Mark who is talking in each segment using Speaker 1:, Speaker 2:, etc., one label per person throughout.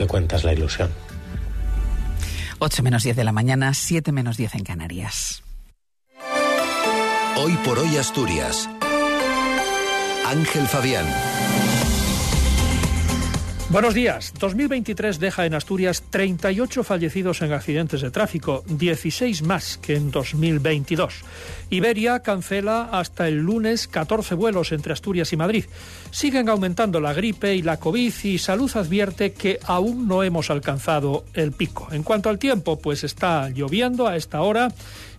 Speaker 1: que cuenta es la ilusión.
Speaker 2: 8 menos 10 de la mañana, 7 menos 10 en Canarias.
Speaker 3: Hoy por hoy Asturias. Ángel Fabián.
Speaker 4: Buenos días. 2023 deja en Asturias 38 fallecidos en accidentes de tráfico, 16 más que en 2022. Iberia cancela hasta el lunes 14 vuelos entre Asturias y Madrid. Siguen aumentando la gripe y la COVID y Salud advierte que aún no hemos alcanzado el pico. En cuanto al tiempo, pues está lloviendo a esta hora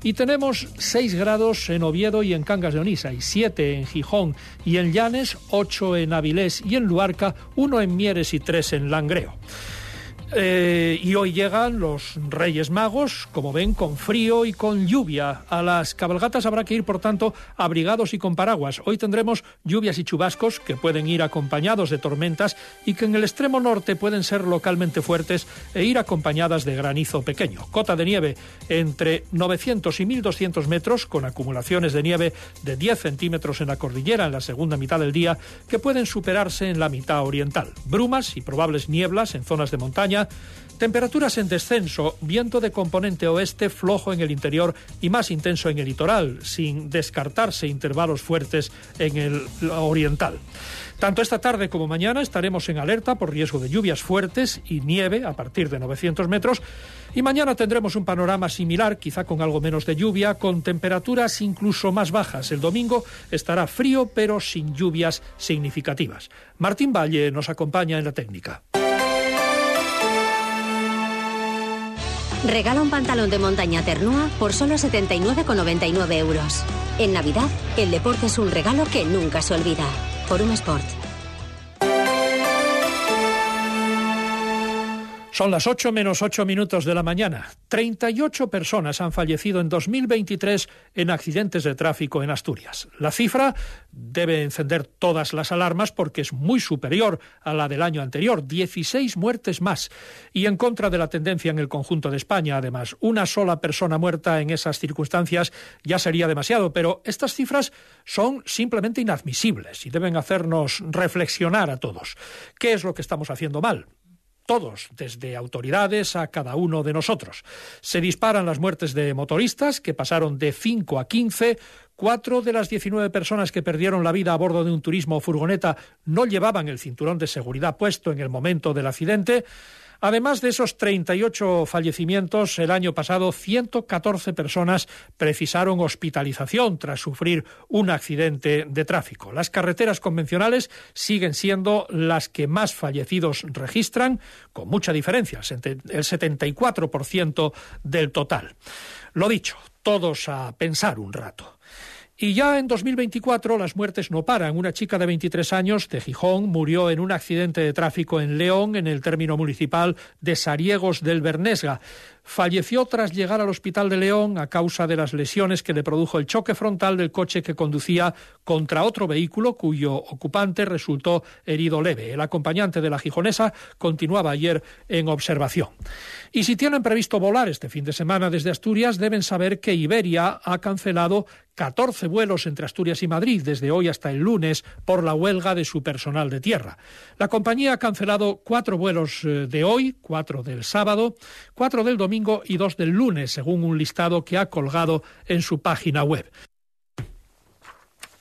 Speaker 4: y tenemos 6 grados en Oviedo y en Cangas de Onisa, y 7 en Gijón y en Llanes, 8 en Avilés y en Luarca, 1 en Mieres y 3 en Langreo. Eh, y hoy llegan los Reyes Magos, como ven, con frío y con lluvia. A las cabalgatas habrá que ir, por tanto, abrigados y con paraguas. Hoy tendremos lluvias y chubascos que pueden ir acompañados de tormentas y que en el extremo norte pueden ser localmente fuertes e ir acompañadas de granizo pequeño. Cota de nieve entre 900 y 1200 metros, con acumulaciones de nieve de 10 centímetros en la cordillera en la segunda mitad del día, que pueden superarse en la mitad oriental. Brumas y probables nieblas en zonas de montaña Temperaturas en descenso, viento de componente oeste flojo en el interior y más intenso en el litoral, sin descartarse intervalos fuertes en el oriental. Tanto esta tarde como mañana estaremos en alerta por riesgo de lluvias fuertes y nieve a partir de 900 metros. Y mañana tendremos un panorama similar, quizá con algo menos de lluvia, con temperaturas incluso más bajas. El domingo estará frío, pero sin lluvias significativas. Martín Valle nos acompaña en la técnica.
Speaker 5: Regala un pantalón de montaña Ternua por solo 79,99 euros. En Navidad, el deporte es un regalo que nunca se olvida. Forum Sport.
Speaker 4: Son las 8 menos 8 minutos de la mañana. 38 personas han fallecido en 2023 en accidentes de tráfico en Asturias. La cifra debe encender todas las alarmas porque es muy superior a la del año anterior, 16 muertes más. Y en contra de la tendencia en el conjunto de España, además, una sola persona muerta en esas circunstancias ya sería demasiado, pero estas cifras son simplemente inadmisibles y deben hacernos reflexionar a todos. ¿Qué es lo que estamos haciendo mal? Todos, desde autoridades a cada uno de nosotros. Se disparan las muertes de motoristas, que pasaron de 5 a 15. Cuatro de las 19 personas que perdieron la vida a bordo de un turismo o furgoneta no llevaban el cinturón de seguridad puesto en el momento del accidente. Además de esos 38 fallecimientos, el año pasado 114 personas precisaron hospitalización tras sufrir un accidente de tráfico. Las carreteras convencionales siguen siendo las que más fallecidos registran, con mucha diferencia, el 74% del total. Lo dicho, todos a pensar un rato. Y ya en 2024 las muertes no paran. Una chica de 23 años de Gijón murió en un accidente de tráfico en León, en el término municipal de Sariegos del Bernesga falleció tras llegar al hospital de León a causa de las lesiones que le produjo el choque frontal del coche que conducía contra otro vehículo cuyo ocupante resultó herido leve. El acompañante de la gijonesa continuaba ayer en observación. Y si tienen previsto volar este fin de semana desde Asturias, deben saber que Iberia ha cancelado 14 vuelos entre Asturias y Madrid desde hoy hasta el lunes por la huelga de su personal de tierra. La compañía ha cancelado cuatro vuelos eh, de hoy, cuatro del sábado, cuatro del domingo y dos del lunes, según un listado que ha colgado en su página web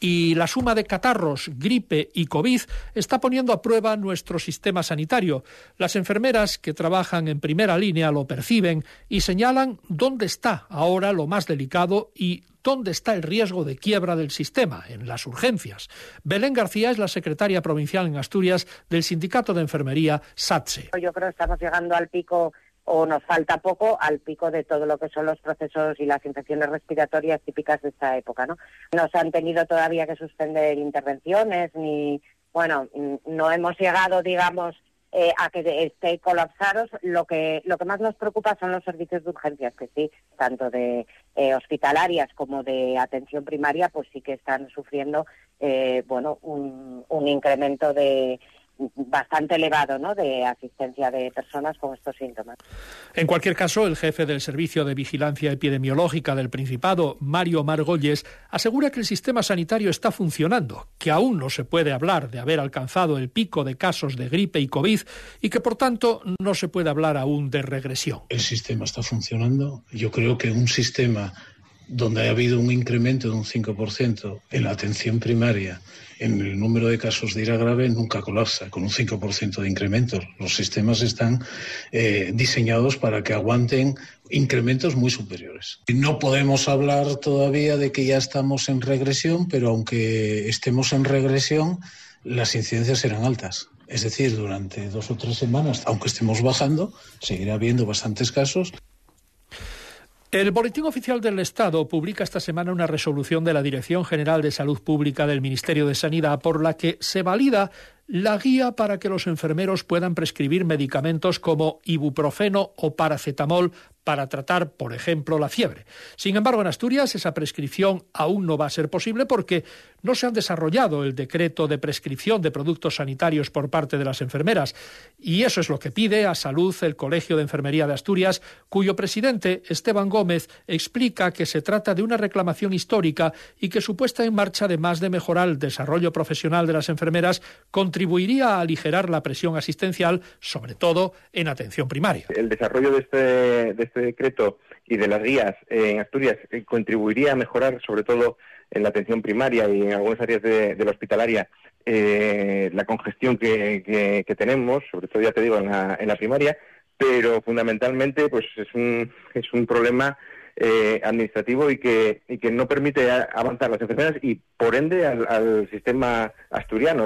Speaker 4: y la suma de catarros, gripe y COVID está poniendo a prueba nuestro sistema sanitario. Las enfermeras que trabajan en primera línea lo perciben y señalan dónde está ahora lo más delicado y dónde está el riesgo de quiebra del sistema, en las urgencias. Belén García es la secretaria provincial en Asturias del Sindicato de Enfermería SATSE.
Speaker 6: Yo creo que estamos llegando al pico o nos falta poco al pico de todo lo que son los procesos y las infecciones respiratorias típicas de esta época, ¿no? No se han tenido todavía que suspender intervenciones ni, bueno, no hemos llegado, digamos, eh, a que esté colapsados. Lo que lo que más nos preocupa son los servicios de urgencias, que sí, tanto de eh, hospitalarias como de atención primaria, pues sí que están sufriendo, eh, bueno, un incremento de bastante elevado ¿no? de asistencia de personas con estos síntomas.
Speaker 4: En cualquier caso, el jefe del Servicio de Vigilancia Epidemiológica del Principado, Mario Margolles, asegura que el sistema sanitario está funcionando, que aún no se puede hablar de haber alcanzado el pico de casos de gripe y COVID y que, por tanto, no se puede hablar aún de regresión.
Speaker 1: El sistema está funcionando. Yo creo que un sistema donde ha habido un incremento de un 5% en la atención primaria, en el número de casos de ira grave, nunca colapsa con un 5% de incremento. Los sistemas están eh, diseñados para que aguanten incrementos muy superiores. No podemos hablar todavía de que ya estamos en regresión, pero aunque estemos en regresión, las incidencias serán altas. Es decir, durante dos o tres semanas, aunque estemos bajando, seguirá habiendo bastantes casos.
Speaker 4: El Boletín Oficial del Estado publica esta semana una resolución de la Dirección General de Salud Pública del Ministerio de Sanidad por la que se valida la guía para que los enfermeros puedan prescribir medicamentos como ibuprofeno o paracetamol para tratar, por ejemplo, la fiebre. Sin embargo, en Asturias esa prescripción aún no va a ser posible porque no se han desarrollado el decreto de prescripción de productos sanitarios por parte de las enfermeras. Y eso es lo que pide a Salud el Colegio de Enfermería de Asturias, cuyo presidente, Esteban Gómez, explica que se trata de una reclamación histórica y que su puesta en marcha, además de mejorar el desarrollo profesional de las enfermeras, contribuiría a aligerar la presión asistencial, sobre todo en atención primaria.
Speaker 7: El desarrollo de este, de este decreto y de las guías en Asturias eh, contribuiría a mejorar, sobre todo en la atención primaria y en algunas áreas de, la hospitalaria, eh, la congestión que, tenemos, sobre todo ya te digo en la, en la primaria, pero fundamentalmente pues es un, es un problema eh, administrativo y que, y que no permite avanzar las enfermedades y por ende al sistema asturiano.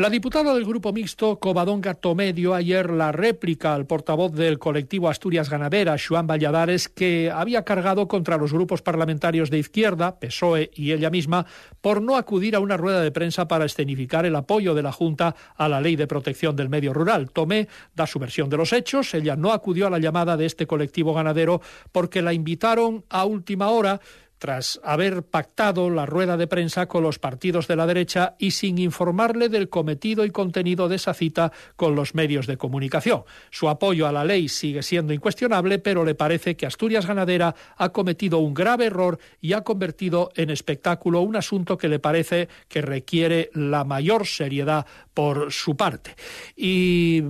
Speaker 4: La diputada del Grupo Mixto, Covadonga Tomé, dio ayer la réplica al portavoz del colectivo Asturias Ganadera, Joan Valladares, que había cargado contra los grupos parlamentarios de izquierda, PSOE y ella misma, por no acudir a una rueda de prensa para escenificar el apoyo de la Junta a la Ley de Protección del Medio Rural. Tomé da su versión de los hechos. Ella no acudió a la llamada de este colectivo ganadero porque la invitaron a última hora tras haber pactado la rueda de prensa con los partidos de la derecha y sin informarle del cometido y contenido de esa cita con los medios de comunicación. Su apoyo a la ley sigue siendo incuestionable, pero le parece que Asturias Ganadera ha cometido un grave error y ha convertido en espectáculo un asunto que le parece que requiere la mayor seriedad por su parte. Y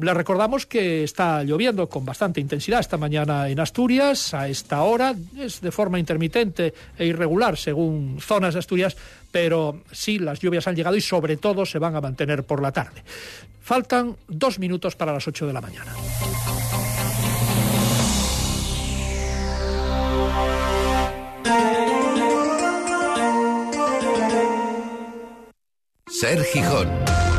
Speaker 4: le recordamos que está lloviendo con bastante intensidad esta mañana en Asturias, a esta hora, es de forma intermitente e irregular según zonas de Asturias, pero sí las lluvias han llegado y sobre todo se van a mantener por la tarde. Faltan dos minutos para las ocho de la mañana.
Speaker 3: Ser Gijón.